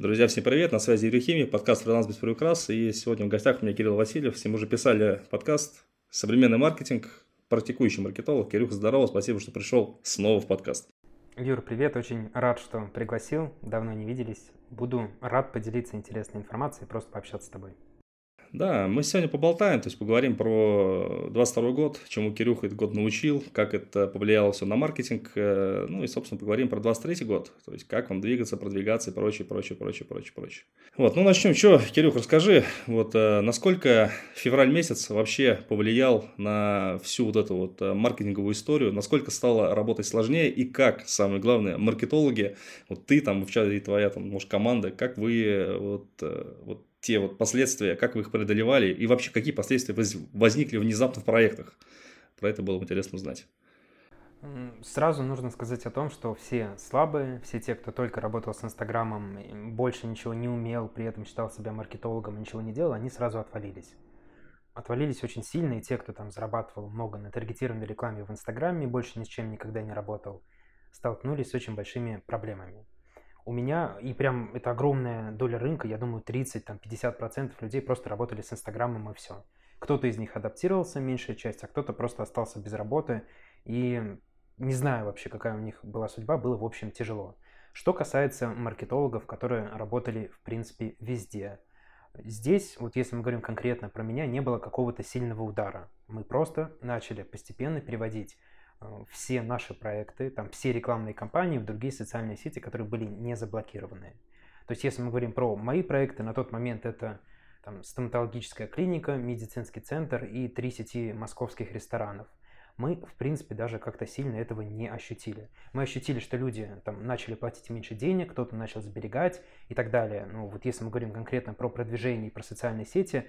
Друзья, всем привет, на связи Юрий Химик, подкаст «Фриланс без приукрас», и сегодня в гостях у меня Кирилл Васильев, ним уже писали подкаст «Современный маркетинг», практикующий маркетолог. Кирюха, здорово, спасибо, что пришел снова в подкаст. Юр, привет, очень рад, что пригласил, давно не виделись. Буду рад поделиться интересной информацией, просто пообщаться с тобой. Да, мы сегодня поболтаем, то есть поговорим про 22 год, чему Кирюха этот год научил, как это повлияло все на маркетинг, э, ну и, собственно, поговорим про 23 год, то есть как вам двигаться, продвигаться и прочее, прочее, прочее, прочее, прочее. Вот, ну начнем. Что, Кирюх, расскажи, вот э, насколько февраль месяц вообще повлиял на всю вот эту вот э, маркетинговую историю, насколько стало работать сложнее и как, самое главное, маркетологи, вот ты там, в чате твоя там, может, команда, как вы вот, вот те вот последствия, как вы их преодолевали и вообще какие последствия возникли внезапно в проектах. Про это было интересно узнать. Сразу нужно сказать о том, что все слабые, все те, кто только работал с Инстаграмом, больше ничего не умел, при этом считал себя маркетологом, ничего не делал, они сразу отвалились. Отвалились очень сильно, и те, кто там зарабатывал много на таргетированной рекламе в Инстаграме, больше ни с чем никогда не работал, столкнулись с очень большими проблемами у меня, и прям это огромная доля рынка, я думаю, 30-50% людей просто работали с Инстаграмом и все. Кто-то из них адаптировался, меньшая часть, а кто-то просто остался без работы. И не знаю вообще, какая у них была судьба, было, в общем, тяжело. Что касается маркетологов, которые работали, в принципе, везде. Здесь, вот если мы говорим конкретно про меня, не было какого-то сильного удара. Мы просто начали постепенно переводить все наши проекты, там все рекламные кампании в другие социальные сети, которые были не заблокированы. То есть, если мы говорим про мои проекты, на тот момент это там, стоматологическая клиника, медицинский центр и три сети московских ресторанов. Мы, в принципе, даже как-то сильно этого не ощутили. Мы ощутили, что люди там начали платить меньше денег, кто-то начал сберегать и так далее. Ну, вот если мы говорим конкретно про продвижение и про социальные сети,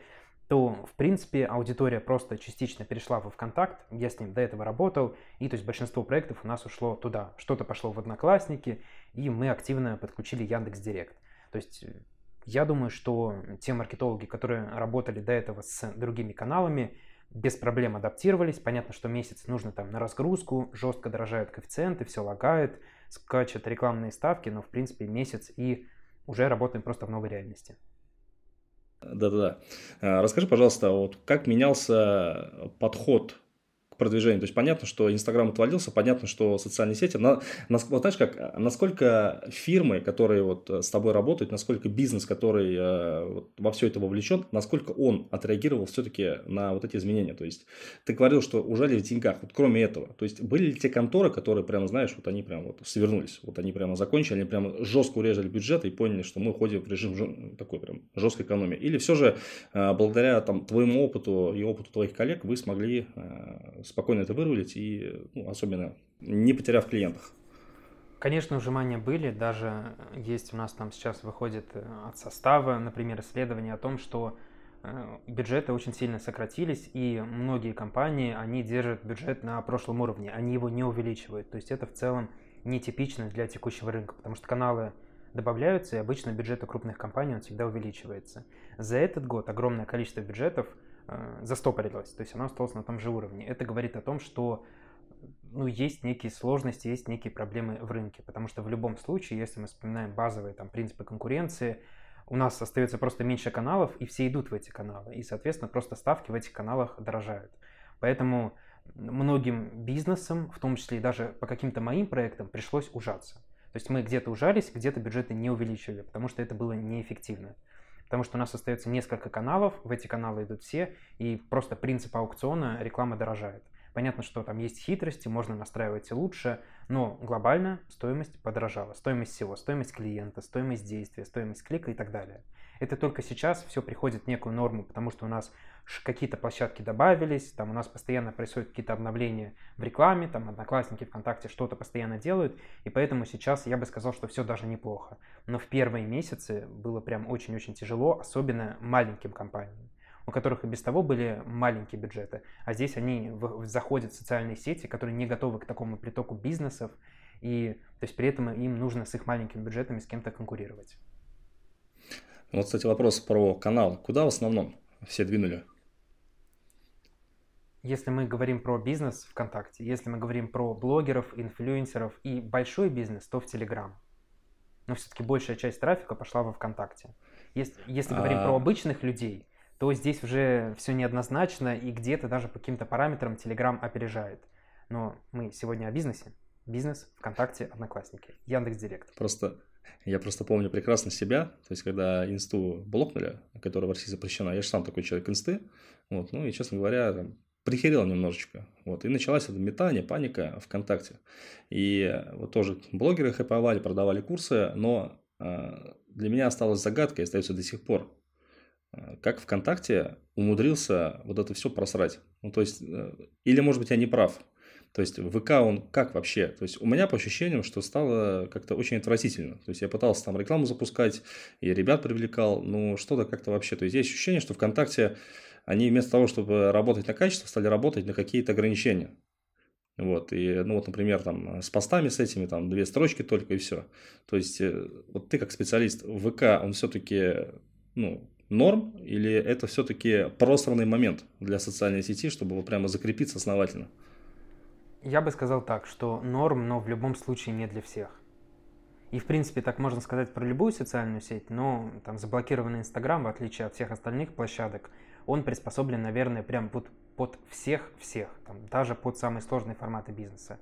то, в принципе, аудитория просто частично перешла во ВКонтакт, я с ним до этого работал, и то есть большинство проектов у нас ушло туда. Что-то пошло в Одноклассники, и мы активно подключили Яндекс Директ. То есть я думаю, что те маркетологи, которые работали до этого с другими каналами, без проблем адаптировались. Понятно, что месяц нужно там на разгрузку, жестко дорожают коэффициенты, все лагает, скачет рекламные ставки, но в принципе месяц и уже работаем просто в новой реальности. Да-да-да. А, расскажи, пожалуйста, вот как менялся подход продвижению. То есть понятно, что Инстаграм отвалился, понятно, что социальные сети. На, на, вот знаешь, как, насколько фирмы, которые вот э, с тобой работают, насколько бизнес, который э, вот, во все это вовлечен, насколько он отреагировал все-таки на вот эти изменения. То есть ты говорил, что ужали в деньгах. Вот кроме этого, то есть были ли те конторы, которые прямо, знаешь, вот они прямо вот свернулись, вот они прямо закончили, они прямо жестко урезали бюджет и поняли, что мы уходим в режим такой прям жесткой экономии. Или все же э, благодаря там твоему опыту и опыту твоих коллег вы смогли э, спокойно это вырулить и ну, особенно не потеряв клиентах. Конечно, ужимания были, даже есть у нас там сейчас выходит э, от состава, например, исследование о том, что э, бюджеты очень сильно сократились, и многие компании, они держат бюджет на прошлом уровне, они его не увеличивают. То есть это в целом нетипично для текущего рынка, потому что каналы добавляются, и обычно бюджеты крупных компаний он всегда увеличивается. За этот год огромное количество бюджетов застопорилась, то есть она осталась на том же уровне. Это говорит о том, что ну, есть некие сложности, есть некие проблемы в рынке, потому что в любом случае, если мы вспоминаем базовые там, принципы конкуренции, у нас остается просто меньше каналов, и все идут в эти каналы, и, соответственно, просто ставки в этих каналах дорожают. Поэтому многим бизнесам, в том числе и даже по каким-то моим проектам, пришлось ужаться. То есть мы где-то ужались, где-то бюджеты не увеличивали, потому что это было неэффективно потому что у нас остается несколько каналов, в эти каналы идут все, и просто принцип аукциона реклама дорожает. Понятно, что там есть хитрости, можно настраивать лучше, но глобально стоимость подорожала. Стоимость всего, стоимость клиента, стоимость действия, стоимость клика и так далее. Это только сейчас все приходит в некую норму, потому что у нас какие-то площадки добавились, там у нас постоянно происходят какие-то обновления в рекламе, там Одноклассники, ВКонтакте что-то постоянно делают, и поэтому сейчас я бы сказал, что все даже неплохо. Но в первые месяцы было прям очень-очень тяжело, особенно маленьким компаниям у которых и без того были маленькие бюджеты, а здесь они заходят в социальные сети, которые не готовы к такому притоку бизнесов, и то есть при этом им нужно с их маленькими бюджетами с кем-то конкурировать. Вот, кстати, вопрос про канал. Куда в основном все двинули? Если мы говорим про бизнес ВКонтакте, если мы говорим про блогеров, инфлюенсеров и большой бизнес, то в Телеграм. но все-таки большая часть трафика пошла во ВКонтакте. Если, если говорим а... про обычных людей, то здесь уже все неоднозначно, и где-то даже по каким-то параметрам Telegram опережает. Но мы сегодня о бизнесе. Бизнес, ВКонтакте, Одноклассники, Яндекс Директ. Просто я просто помню прекрасно себя, то есть когда инсту блокнули, которая в России запрещена, я же сам такой человек инсты, вот, ну и, честно говоря, там, прихерел немножечко. Вот, и началась это метание, паника ВКонтакте. И вот тоже блогеры хайповали, продавали курсы, но э, для меня осталась загадкой, остается до сих пор. Э, как ВКонтакте умудрился вот это все просрать? Ну, то есть, э, или, может быть, я не прав. То есть, ВК, он как вообще? То есть, у меня по ощущениям, что стало как-то очень отвратительно. То есть, я пытался там рекламу запускать, и ребят привлекал, но что-то как-то вообще. То есть, есть ощущение, что ВКонтакте они вместо того, чтобы работать на качество, стали работать на какие-то ограничения. Вот, и, ну, вот, например, там, с постами с этими, там, две строчки только и все. То есть, э, вот ты как специалист, ВК, он все-таки, ну, норм, или это все-таки просранный момент для социальной сети, чтобы вот прямо закрепиться основательно? Я бы сказал так, что норм, но в любом случае не для всех. И, в принципе, так можно сказать про любую социальную сеть, но там заблокированный Инстаграм, в отличие от всех остальных площадок, он приспособлен, наверное, прям под, под всех-всех, даже под самые сложные форматы бизнеса.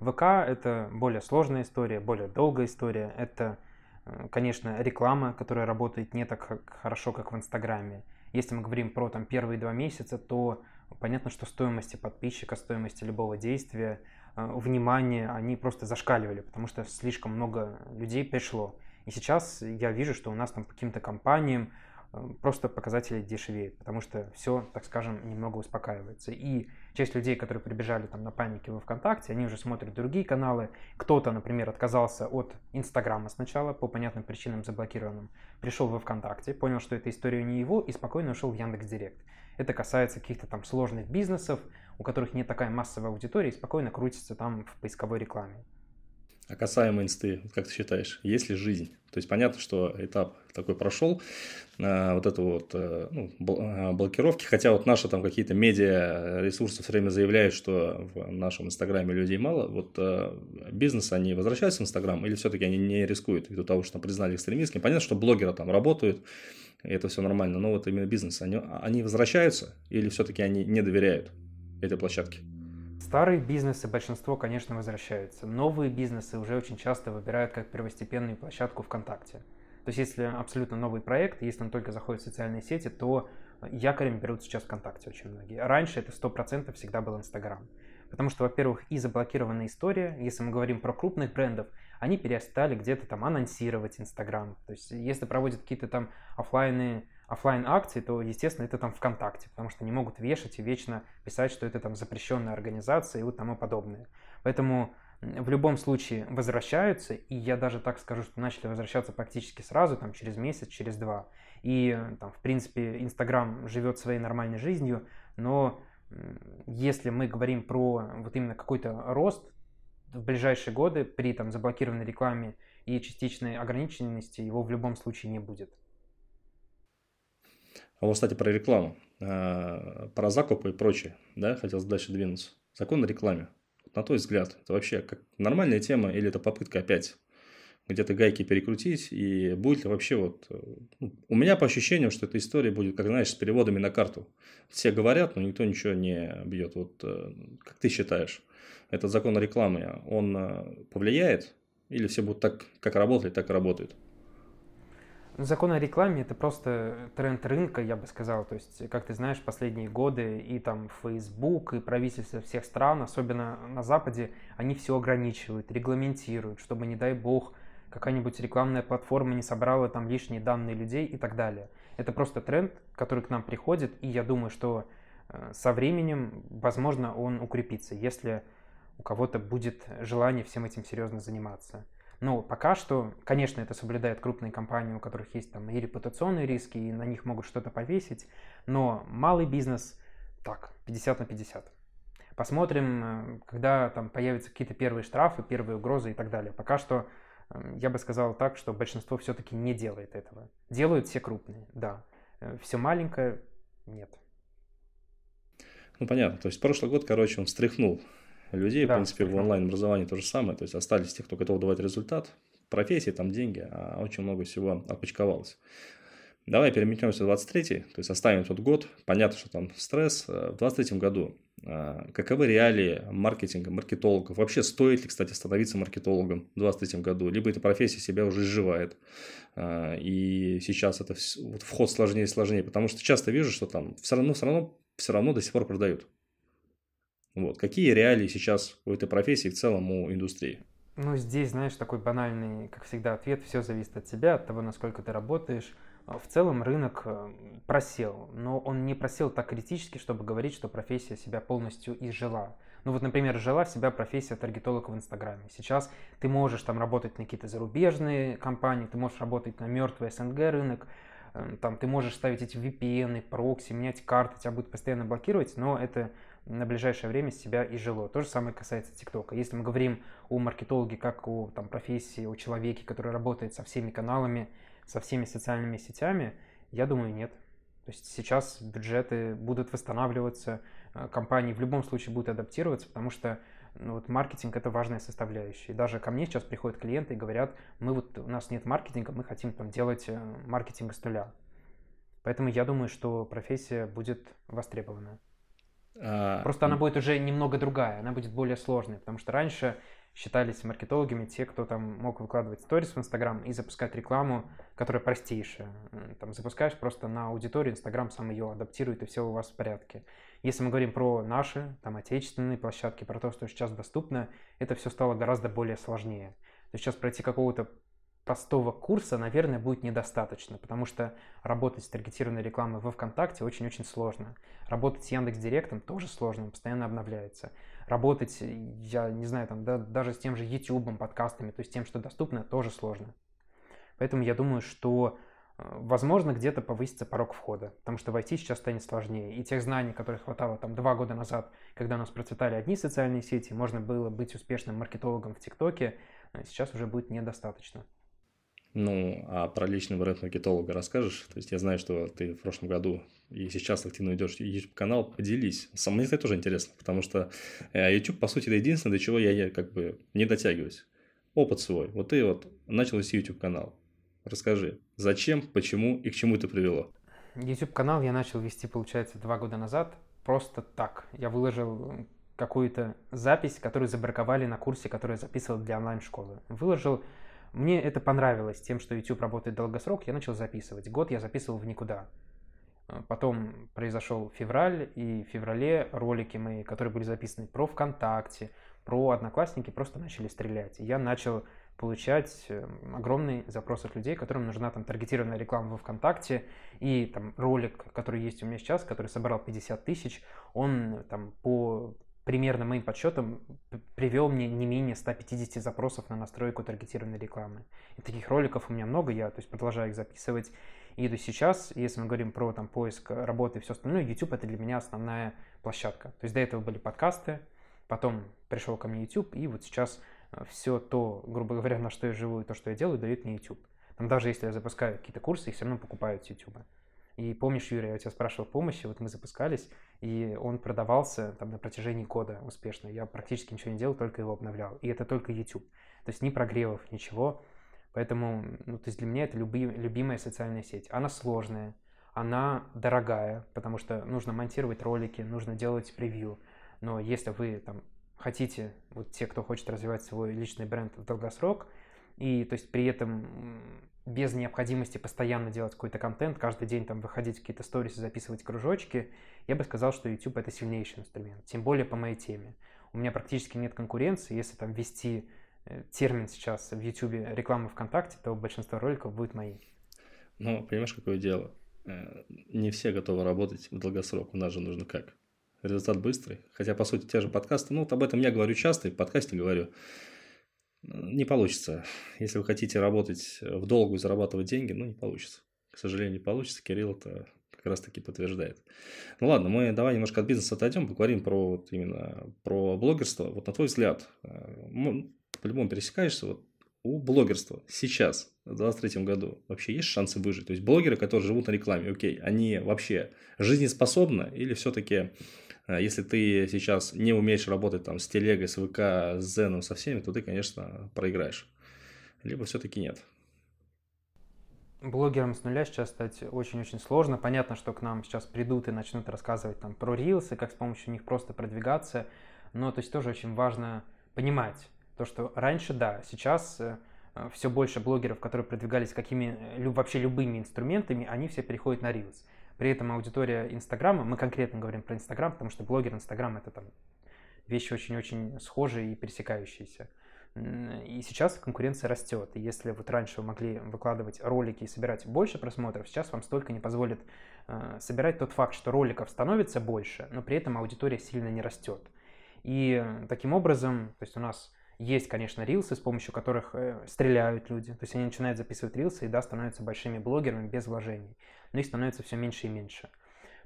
ВК — это более сложная история, более долгая история. Это, э, конечно, реклама, которая работает не так хорошо, как в Инстаграме. Если мы говорим про там, первые два месяца, то понятно, что стоимости подписчика, стоимости любого действия, э, внимание, они просто зашкаливали, потому что слишком много людей пришло. И сейчас я вижу, что у нас там по каким-то компаниям просто показатели дешевеют, потому что все, так скажем, немного успокаивается. И часть людей, которые прибежали там на панике во ВКонтакте, они уже смотрят другие каналы. Кто-то, например, отказался от Инстаграма сначала по понятным причинам заблокированным, пришел во ВКонтакте, понял, что эта история не его и спокойно ушел в Яндекс Директ. Это касается каких-то там сложных бизнесов, у которых не такая массовая аудитория и спокойно крутится там в поисковой рекламе. А касаемо инсты, как ты считаешь, есть ли жизнь? То есть понятно, что этап такой прошел, а, вот это вот э, ну, а, блокировки, хотя вот наши там какие-то медиа ресурсы все время заявляют, что в нашем инстаграме людей мало, вот э, бизнес, они возвращаются в инстаграм или все-таки они не рискуют ввиду того, что там признали экстремистским? Понятно, что блогеры там работают, и это все нормально, но вот именно бизнес, они, они возвращаются или все-таки они не доверяют этой площадке? Старые бизнесы, большинство, конечно, возвращаются. Новые бизнесы уже очень часто выбирают как первостепенную площадку ВКонтакте. То есть, если абсолютно новый проект, если он только заходит в социальные сети, то якорем берут сейчас ВКонтакте очень многие. Раньше это 100% всегда был Инстаграм. Потому что, во-первых, и заблокированная история, если мы говорим про крупных брендов, они перестали где-то там анонсировать Инстаграм. То есть, если проводят какие-то там офлайны офлайн акции, то, естественно, это там ВКонтакте, потому что не могут вешать и вечно писать, что это там запрещенная организация и вот тому подобное. Поэтому в любом случае возвращаются, и я даже так скажу, что начали возвращаться практически сразу, там через месяц, через два. И там, в принципе, Инстаграм живет своей нормальной жизнью, но если мы говорим про вот именно какой-то рост в ближайшие годы при там заблокированной рекламе и частичной ограниченности, его в любом случае не будет. А вот, кстати, про рекламу, а, про закупы и прочее, да, хотелось дальше двинуться. Закон о рекламе. На твой взгляд, это вообще как нормальная тема или это попытка опять где-то гайки перекрутить, и будет ли вообще вот... Ну, у меня по ощущениям, что эта история будет, как знаешь, с переводами на карту. Все говорят, но никто ничего не бьет. Вот э, как ты считаешь, этот закон о рекламе, он э, повлияет? Или все будут так, как работали, так и работают? Закон о рекламе – это просто тренд рынка, я бы сказал. То есть, как ты знаешь, последние годы и там Facebook, и правительства всех стран, особенно на Западе, они все ограничивают, регламентируют, чтобы, не дай бог, какая-нибудь рекламная платформа не собрала там лишние данные людей и так далее. Это просто тренд, который к нам приходит, и я думаю, что э, со временем, возможно, он укрепится, если у кого-то будет желание всем этим серьезно заниматься. Но пока что, конечно, это соблюдает крупные компании, у которых есть там и репутационные риски, и на них могут что-то повесить. Но малый бизнес, так, 50 на 50. Посмотрим, э, когда там появятся какие-то первые штрафы, первые угрозы и так далее. Пока что эм, я бы сказал так, что большинство все-таки не делает этого. Делают все крупные, да. Э, все маленькое – нет. Ну, понятно. То есть прошлый год, короче, он встряхнул людей. Да, в принципе, в онлайн-образовании то же самое. То есть остались те, кто готов давать результат. профессии, там деньги, а очень много всего отпочковалось. Давай переметнемся в 23-й, то есть оставим тот год. Понятно, что там стресс. Э, в 23-м году э, каковы реалии маркетинга, маркетологов? Вообще стоит ли, кстати, становиться маркетологом в 23 году? Либо эта профессия себя уже изживает, э, и сейчас это вход сложнее и сложнее, потому что часто вижу, что там все равно, все равно, все равно до сих пор продают. Вот. Какие реалии сейчас у этой профессии в целом у индустрии? Ну, здесь, знаешь, такой банальный, как всегда, ответ. Все зависит от тебя, от того, насколько ты работаешь. А в целом рынок э, просел, но он не просел так критически, чтобы говорить, что профессия себя полностью изжила. Ну вот, например, жила себя профессия таргетолога в Инстаграме. Сейчас ты можешь там работать на какие-то зарубежные компании, ты можешь работать на мертвый СНГ рынок, э, там ты можешь ставить эти VPN, прокси, менять карты, тебя будут постоянно блокировать, но это на ближайшее время себя и жило. То же самое касается ТикТока. Если мы говорим о маркетологе как о там, профессии, о человеке, который работает со всеми каналами, со всеми социальными сетями, я думаю, нет. То есть сейчас бюджеты будут восстанавливаться, э, компании в любом случае будут адаптироваться, потому что ну, вот маркетинг это важная составляющая. И даже ко мне сейчас приходят клиенты и говорят, мы вот у нас нет маркетинга, мы хотим там делать э, маркетинг с нуля. Поэтому я думаю, что профессия будет востребована. А... Просто она будет уже немного другая, она будет более сложной, потому что раньше считались маркетологами те, кто там мог выкладывать сторис в Инстаграм и запускать рекламу, которая простейшая. Там запускаешь просто на аудиторию, Инстаграм сам ее адаптирует, и все у вас в порядке. Если мы говорим про наши, там, отечественные площадки, про то, что сейчас доступно, это все стало гораздо более сложнее. То есть сейчас пройти какого-то простого курса, наверное, будет недостаточно, потому что работать с таргетированной рекламой во ВКонтакте очень-очень сложно. Работать с Яндекс.Директом тоже сложно, он постоянно обновляется. Работать, я не знаю, там, да, даже с тем же YouTube, подкастами, то есть тем, что доступно, тоже сложно. Поэтому я думаю, что э, возможно, где-то повысится порог входа, потому что войти сейчас станет сложнее. И тех знаний, которых хватало там два года назад, когда у нас процветали одни социальные сети, можно было быть успешным маркетологом в ТикТоке, э, сейчас уже будет недостаточно. Ну, а про личный бренд маркетолога расскажешь? То есть я знаю, что ты в прошлом году и сейчас активно идешь YouTube-канал, поделись. Сам мне это тоже интересно, потому что э, YouTube, по сути, это единственное, до чего я как бы не дотягиваюсь. Опыт свой. Вот ты вот начал вести YouTube-канал. Расскажи, зачем, почему и к чему это привело? YouTube-канал я начал вести, получается, два года назад. Просто так. Я выложил какую-то запись, которую забраковали на курсе, который я записывал для онлайн-школы. Выложил мне это понравилось тем, что YouTube работает долгосрок, я начал записывать. Год я записывал в никуда. Э, потом произошел февраль, и в феврале ролики мои, которые были записаны про ВКонтакте, про Одноклассники, просто начали стрелять. Я начал получать э, огромный запрос от людей, которым нужна там таргетированная реклама во ВКонтакте, и там ролик, который есть у меня сейчас, который собрал 50 тысяч, он там по примерно моим подсчетам привел мне не менее 150 запросов на настройку таргетированной рекламы. И таких роликов у меня много, я то есть, продолжаю их записывать. И до сейчас, если мы говорим про там, поиск работы и все остальное, YouTube это для меня основная площадка. То есть до этого были подкасты, потом пришел ко мне YouTube, и вот сейчас э, все то, грубо говоря, на что я живу и то, что я делаю, дает мне YouTube. Там даже если я запускаю какие-то курсы, их все равно покупают с YouTube. И помнишь, Юрий, я у тебя спрашивал помощи, вот мы запускались, и он продавался там на протяжении года успешно. Я практически ничего не делал, только его обновлял. И это только YouTube. То есть ни прогревов, ничего. Поэтому, ну, то есть для меня это люби, любимая социальная сеть. Она сложная, она дорогая, потому что нужно монтировать ролики, нужно делать превью. Но если вы там хотите, вот те, кто хочет развивать свой личный бренд в долгосрок, и то есть при этом без необходимости постоянно делать какой-то контент, каждый день там выходить какие-то сторисы, записывать кружочки, я бы сказал, что YouTube это сильнейший инструмент, тем более по моей теме. У меня практически нет конкуренции, если там ввести э, термин сейчас в YouTube реклама ВКонтакте, то большинство роликов будет мои. Ну, понимаешь, какое дело? Э, не все готовы работать в долгосрок. У нас же нужно как? Результат быстрый. Хотя, по сути, те же подкасты, ну, вот об этом я говорю часто, и в подкасте говорю. Не получится. Если вы хотите работать в долгу и зарабатывать деньги, ну, не получится. К сожалению, не получится. Кирилл это как раз таки подтверждает. Ну ладно, мы давай немножко от бизнеса отойдем, поговорим про вот именно про блогерство. Вот на твой взгляд, э, по-любому пересекаешься, вот у блогерства сейчас, в 2023 году, вообще есть шансы выжить? То есть блогеры, которые живут на рекламе, окей, они вообще жизнеспособны или все-таки если ты сейчас не умеешь работать там с телегой, с ВК, с Зеном, со всеми, то ты, конечно, проиграешь. либо все-таки нет? Блогерам с нуля сейчас стать очень-очень сложно. Понятно, что к нам сейчас придут и начнут рассказывать там про рилсы, как с помощью них просто продвигаться. Но то есть тоже очень важно понимать то, что раньше, да, сейчас э, все больше блогеров, которые продвигались какими вообще любыми инструментами, они все переходят на Reels. При этом аудитория Инстаграма, мы конкретно говорим про Инстаграм, потому что блогер Инстаграм это там вещи очень-очень схожие и пересекающиеся. И сейчас конкуренция растет. И если вот раньше вы могли выкладывать ролики и собирать больше просмотров, сейчас вам столько не позволит э, собирать тот факт, что роликов становится больше, но при этом аудитория сильно не растет. И таким образом, то есть у нас есть, конечно, рилсы, с помощью которых э, стреляют люди. То есть они начинают записывать рилсы и, да, становятся большими блогерами без вложений. Но их становится все меньше и меньше.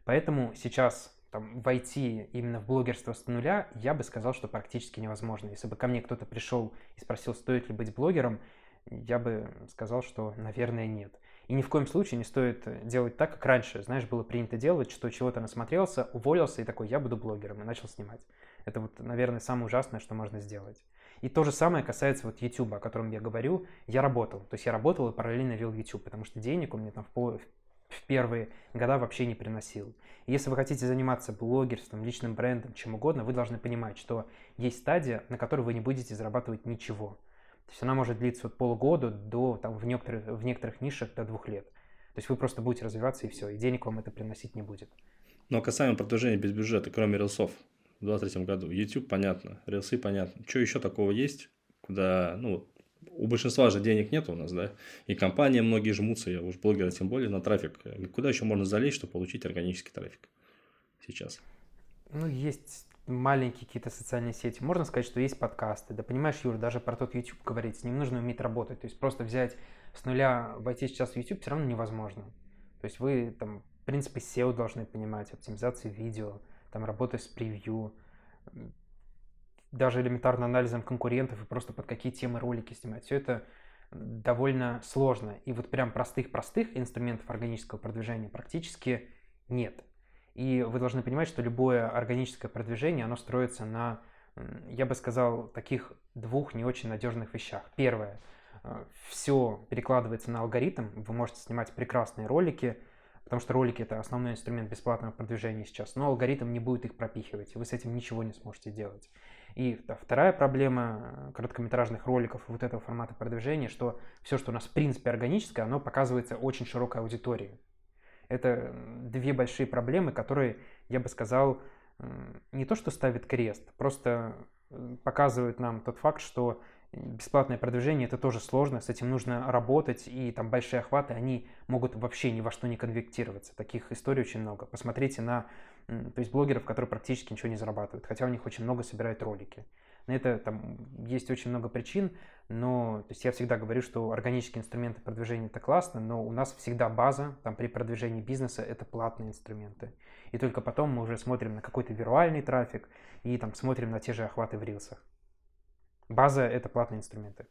Поэтому сейчас там, войти именно в блогерство с нуля, я бы сказал, что практически невозможно. Если бы ко мне кто-то пришел и спросил, стоит ли быть блогером, я бы сказал, что, наверное, нет. И ни в коем случае не стоит делать так, как раньше, знаешь, было принято делать, что чего-то насмотрелся, уволился и такой, я буду блогером, и начал снимать. Это вот, наверное, самое ужасное, что можно сделать. И то же самое касается вот YouTube, о котором я говорю. Я работал, то есть я работал и параллельно вел YouTube, потому что денег у меня там в, в первые года вообще не приносил. И если вы хотите заниматься блогерством, личным брендом, чем угодно, вы должны понимать, что есть стадия, на которой вы не будете зарабатывать ничего. То есть она может длиться от полугода до, там, в, некоторых, в некоторых нишах до двух лет. То есть вы просто будете развиваться и все, и денег вам это приносить не будет. Но касаемо продвижения без бюджета, кроме рилсов, в 2023 году, YouTube понятно, рилсы понятно. Что еще такого есть, куда, ну, у большинства же денег нет у нас, да, и компании многие жмутся, я уж блогеры тем более, на трафик. Куда еще можно залезть, чтобы получить органический трафик сейчас? Ну, есть маленькие какие-то социальные сети. Можно сказать, что есть подкасты. Да понимаешь, Юр, даже про тот YouTube говорить, с ним нужно уметь работать. То есть просто взять с нуля, войти сейчас в YouTube все равно невозможно. То есть вы там, в принципе, SEO должны понимать, оптимизации видео, там работать с превью, даже элементарно анализом конкурентов и просто под какие темы ролики снимать. Все это довольно сложно. И вот прям простых-простых инструментов органического продвижения практически нет. И вы должны понимать, что любое органическое продвижение, оно строится на, я бы сказал, таких двух не очень надежных вещах. Первое, э, все перекладывается на алгоритм, вы можете снимать прекрасные ролики, потому что ролики это основной инструмент бесплатного продвижения сейчас, но алгоритм не будет их пропихивать, и вы с этим ничего не сможете делать. И вторая проблема короткометражных роликов вот этого формата продвижения, что все, что у нас в принципе органическое, оно показывается очень широкой аудитории. Это две большие проблемы, которые, я бы сказал, не то что ставит крест, просто показывают нам тот факт, что бесплатное продвижение это тоже сложно, с этим нужно работать, и там большие охваты, они могут вообще ни во что не конвертироваться. Таких историй очень много. Посмотрите на то есть блогеров, которые практически ничего не зарабатывают, хотя у них очень много собирают ролики. На это там есть очень много причин, но то есть я всегда говорю, что органические инструменты продвижения это классно, но у нас всегда база там при продвижении бизнеса это платные инструменты. И только потом мы уже смотрим на какой-то вируальный трафик и там смотрим на те же охваты в рилсах. База это платные инструменты.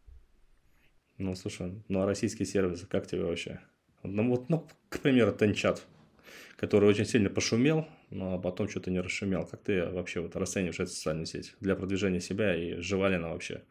Ну, слушай, ну а российские сервисы, как тебе вообще? Ну, вот, ну, к примеру, Тенчат, который очень сильно пошумел, но потом что-то не расшумел. Как ты вообще вот расцениваешь эту социальную сеть для продвижения себя и жива ли она вообще?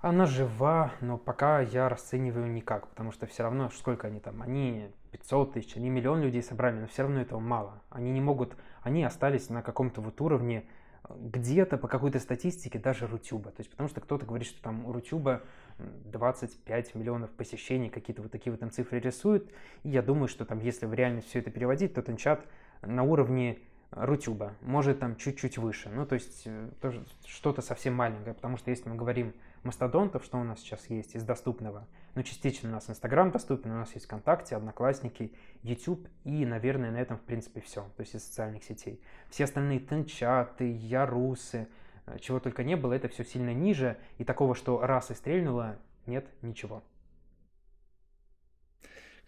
Она жива, но пока я расцениваю никак, потому что все равно, сколько они там, они 500 тысяч, они миллион людей собрали, но все равно этого мало. Они не могут, они остались на каком-то вот уровне, где-то по какой-то статистике даже Рутюба. То есть потому что кто-то говорит, что там у Рутюба 25 миллионов посещений, какие-то вот такие вот там цифры рисуют. И я думаю, что там, если в реальность все это переводить, то Тенчат на уровне Рутюба, может там чуть-чуть выше. Ну, то есть э, тоже что-то совсем маленькое, потому что если мы говорим мастодонтов, что у нас сейчас есть из доступного, ну, частично у нас Инстаграм доступен, у нас есть ВКонтакте, Одноклассники, YouTube и, наверное, на этом, в принципе, все, то есть из социальных сетей. Все остальные Тенчаты, Ярусы, э, чего только не было, это все сильно ниже, и такого, что раз и стрельнуло, нет ничего.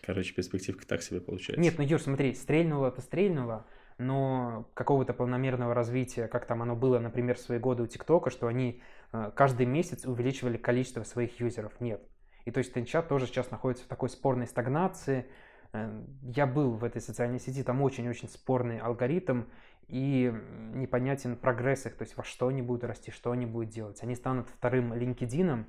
Короче, перспективка так себе получается. Нет, ну, Юр, смотри, стрельнуло-то стрельнуло, но какого-то планомерного развития, как там оно было, например, в свои годы у ТикТока, что они э, каждый месяц увеличивали количество своих юзеров, нет. И то есть Тенчат тоже сейчас находится в такой спорной стагнации. Э, я был в этой социальной сети, там очень-очень спорный алгоритм, и непонятен прогресс их, то есть во что они будут расти, что они будут делать. Они станут вторым LinkedIn,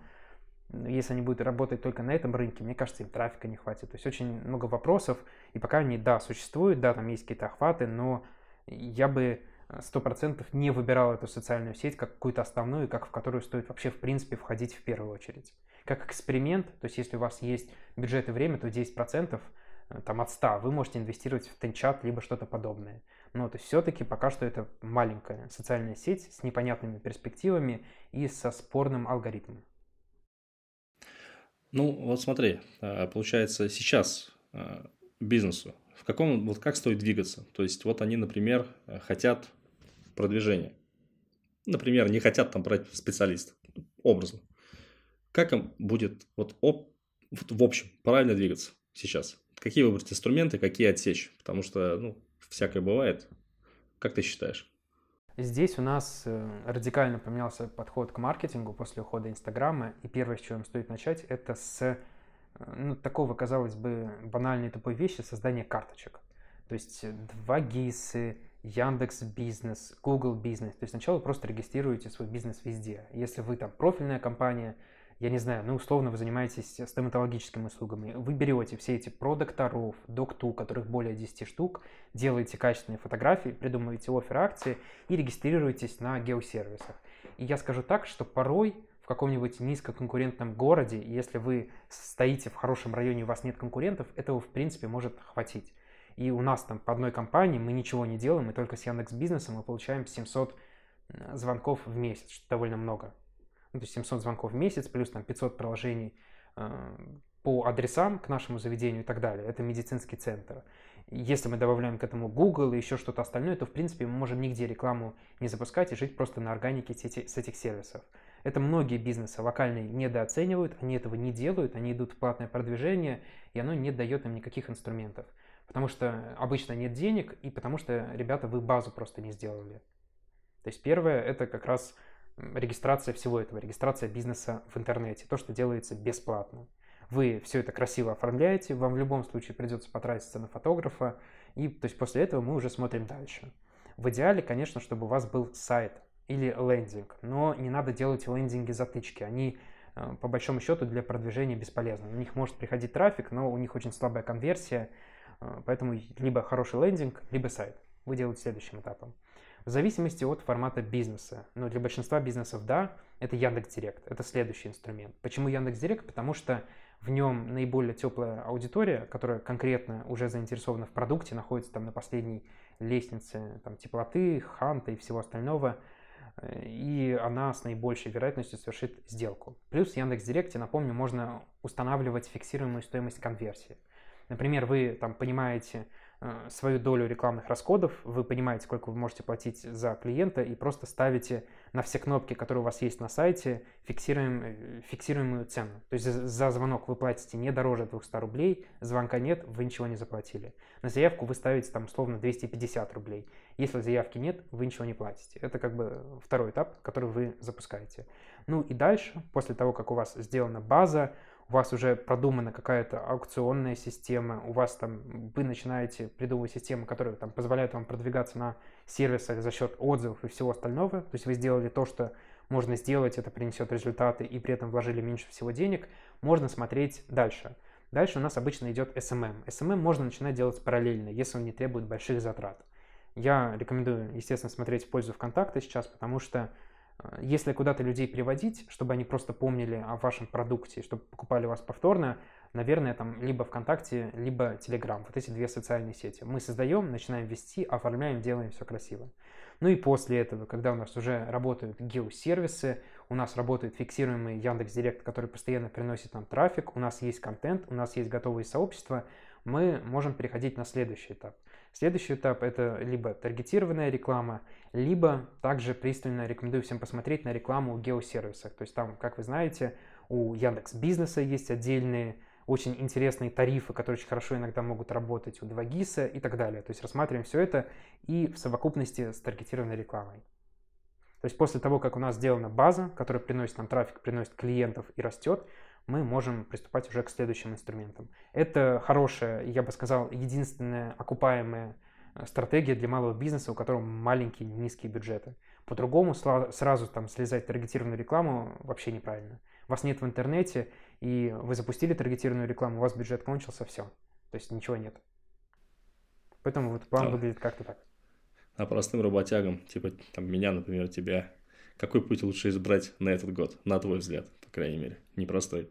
если они будут работать только на этом рынке, мне кажется, им трафика не хватит. То есть очень много вопросов, и пока они, да, существуют, да, там есть какие-то охваты, но я бы сто процентов не выбирал эту социальную сеть как какую-то основную, как в которую стоит вообще в принципе входить в первую очередь. Как эксперимент, то есть если у вас есть бюджет и время, то 10% э, там от 100 вы можете инвестировать в тенчат либо что-то подобное. Но то есть все-таки пока что это маленькая социальная сеть с непонятными перспективами и со спорным алгоритмом. Ну, вот смотри, а, получается, сейчас а, бизнесу, в каком, вот как стоит двигаться? То есть, вот они, например, хотят продвижения. Например, не хотят там брать специалистов, образно. Как им будет вот, об, вот в общем правильно двигаться сейчас? Какие выбрать инструменты, какие отсечь? Потому что, ну, всякое бывает. Как ты считаешь? Здесь у нас э, радикально поменялся подход к маркетингу после ухода Инстаграма. И первое, с чего им стоит начать, это с э, ну, такого, казалось бы, банальной тупой вещи создания карточек. То есть 2 ГИСы, Яндекс Бизнес, Google Бизнес. То есть сначала просто регистрируете свой бизнес везде. Если вы там профильная компания, я не знаю, ну, условно, вы занимаетесь стоматологическими услугами, вы берете все эти про докторов, докту, которых более 10 штук, делаете качественные фотографии, придумываете офер акции и регистрируетесь на геосервисах. И я скажу так, что порой в каком-нибудь низкоконкурентном городе, если вы стоите в хорошем районе, у вас нет конкурентов, этого, в принципе, может хватить. И у нас там по одной компании мы ничего не делаем, мы только с Яндекс Бизнесом мы получаем 700 звонков в месяц, что довольно много ну, то есть 700 звонков в месяц, плюс там 500 приложений э, по адресам к нашему заведению и так далее. Это медицинский центр. Если мы добавляем к этому Google и еще что-то остальное, то, в принципе, мы можем нигде рекламу не запускать и жить просто на органике с этих сервисов. Это многие бизнесы локальные недооценивают, они этого не делают, они идут в платное продвижение, и оно не дает им никаких инструментов. Потому что обычно нет денег, и потому что, ребята, вы базу просто не сделали. То есть первое, это как раз регистрация всего этого, регистрация бизнеса в интернете, то, что делается бесплатно. Вы все это красиво оформляете, вам в любом случае придется потратиться на фотографа, и то есть после этого мы уже смотрим дальше. В идеале, конечно, чтобы у вас был сайт или лендинг, но не надо делать лендинги затычки, они э, по большому счету для продвижения бесполезны. На них может приходить трафик, но у них очень слабая конверсия, э, поэтому либо хороший лендинг, либо сайт. Вы делаете следующим этапом. В зависимости от формата бизнеса. Но для большинства бизнесов, да, это Яндекс Директ. Это следующий инструмент. Почему Яндекс Директ? Потому что в нем наиболее теплая аудитория, которая конкретно уже заинтересована в продукте, находится там на последней лестнице там, теплоты, ханта и всего остального, и она с наибольшей вероятностью совершит сделку. Плюс в Яндекс Директе, напомню, можно устанавливать фиксируемую стоимость конверсии. Например, вы там понимаете, Э, свою долю рекламных расходов, вы понимаете, сколько вы можете платить за клиента и просто ставите на все кнопки, которые у вас есть на сайте, фиксируем, э, фиксируемую цену. То есть за звонок вы платите не дороже 200 рублей, звонка нет, вы ничего не заплатили. На заявку вы ставите там условно 250 рублей. Если заявки нет, вы ничего не платите. Это как бы второй этап, который вы запускаете. Ну и дальше, после того, как у вас сделана база, у вас уже продумана какая-то аукционная система, у вас там, вы начинаете придумывать системы, которые там позволяют вам продвигаться на сервисах за счет отзывов и всего остального, то есть вы сделали то, что можно сделать, это принесет результаты и при этом вложили меньше всего денег, можно смотреть дальше. Дальше у нас обычно идет SMM. SMM можно начинать делать параллельно, если он не требует больших затрат. Я рекомендую, естественно, смотреть в пользу ВКонтакта сейчас, потому что если куда-то людей приводить, чтобы они просто помнили о вашем продукте, чтобы покупали вас повторно, наверное, там либо ВКонтакте, либо Телеграм. Вот эти две социальные сети. Мы создаем, начинаем вести, оформляем, делаем все красиво. Ну и после этого, когда у нас уже работают геосервисы, у нас работает фиксируемый Яндекс Директ, который постоянно приносит нам трафик, у нас есть контент, у нас есть готовые сообщества, мы можем переходить на следующий этап – Следующий этап это либо таргетированная реклама, либо также пристально рекомендую всем посмотреть на рекламу в геосервисах. То есть там, как вы знаете, у Яндекс Бизнеса есть отдельные очень интересные тарифы, которые очень хорошо иногда могут работать у 2GIS и так далее. То есть рассматриваем все это и в совокупности с таргетированной рекламой. То есть после того, как у нас сделана база, которая приносит нам трафик, приносит клиентов и растет, мы можем приступать уже к следующим инструментам. Это хорошая, я бы сказал, единственная окупаемая э, стратегия для малого бизнеса, у которого маленькие, низкие бюджеты. По-другому сразу там слезать таргетированную рекламу вообще неправильно. Вас нет в интернете, и вы запустили таргетированную рекламу, у вас бюджет кончился, все. То есть ничего нет. Поэтому вот план а, выглядит как-то так. А простым работягам, типа там меня, например, тебя, какой путь лучше избрать на этот год, на твой взгляд, крайней мере, непростой?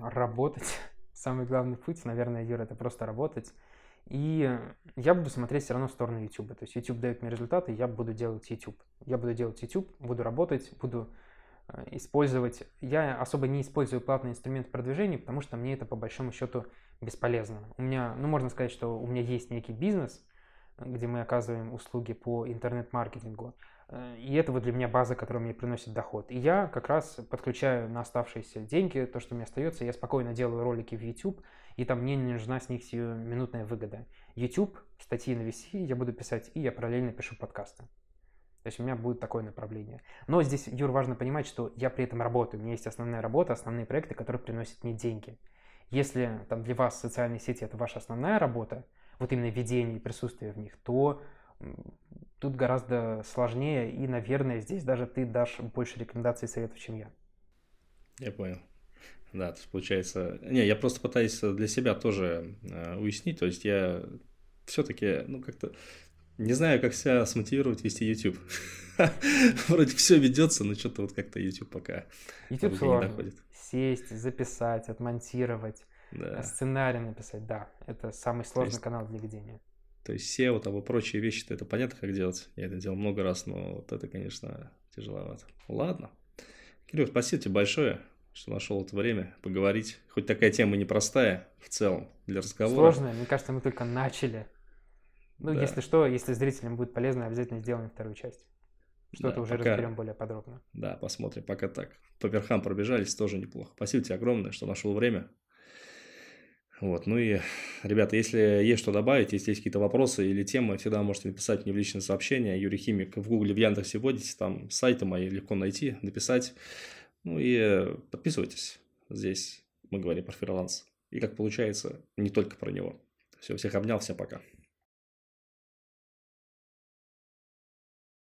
Работать. Самый главный путь, наверное, Юра, это просто работать. И я буду смотреть все равно в сторону YouTube. То есть YouTube дает мне результаты, я буду делать YouTube. Я буду делать YouTube, буду работать, буду э, использовать. Я особо не использую платный инструмент продвижения, потому что мне это по большому счету бесполезно. У меня, ну можно сказать, что у меня есть некий бизнес, где мы оказываем услуги по интернет-маркетингу. Э, и это вот для меня база, которая мне приносит доход. И я как раз подключаю на оставшиеся деньги, то, что мне остается, я спокойно делаю ролики в YouTube, и там мне не нужна с них минутная выгода. YouTube, статьи на VC я буду писать, и я параллельно пишу подкасты. То есть у меня будет такое направление. Но здесь, Юр, важно понимать, что я при этом работаю. У меня есть основная работа, основные проекты, которые приносят мне деньги. Если там для вас социальные сети это ваша основная работа, вот именно ведение и присутствие в них, то тут гораздо сложнее, и, наверное, здесь даже ты дашь больше рекомендаций и советов, чем я. Я понял. Да, то есть получается... Не, я просто пытаюсь для себя тоже э, уяснить, то есть я все-таки, ну, как-то не знаю, как себя смотивировать вести YouTube. Вроде все ведется, но что-то вот как-то YouTube пока YouTube сложно. Сесть, записать, отмонтировать, да. сценарий написать, да. Это самый сложный есть... канал для ведения. То есть SEO, там и прочие вещи-то это понятно, как делать. Я это делал много раз, но вот это, конечно, тяжеловато. Ладно. Кирилл, спасибо тебе большое, что нашел это время поговорить. Хоть такая тема непростая в целом для разговора. Сложная, мне кажется, мы только начали. Ну, да. если что, если зрителям будет полезно, обязательно сделаем вторую часть. Что-то да, уже пока... разберем более подробно. Да, посмотрим. Пока так. По верхам пробежались, тоже неплохо. Спасибо тебе огромное, что нашел время. Вот, ну и, ребята, если есть что добавить, если есть какие-то вопросы или темы, всегда можете написать мне в личное сообщение. Юрий Химик в Гугле, в Яндексе вводите, там сайты мои легко найти, написать. Ну и подписывайтесь. Здесь мы говорим про фриланс. И как получается, не только про него. Все, всех обнял, всем пока.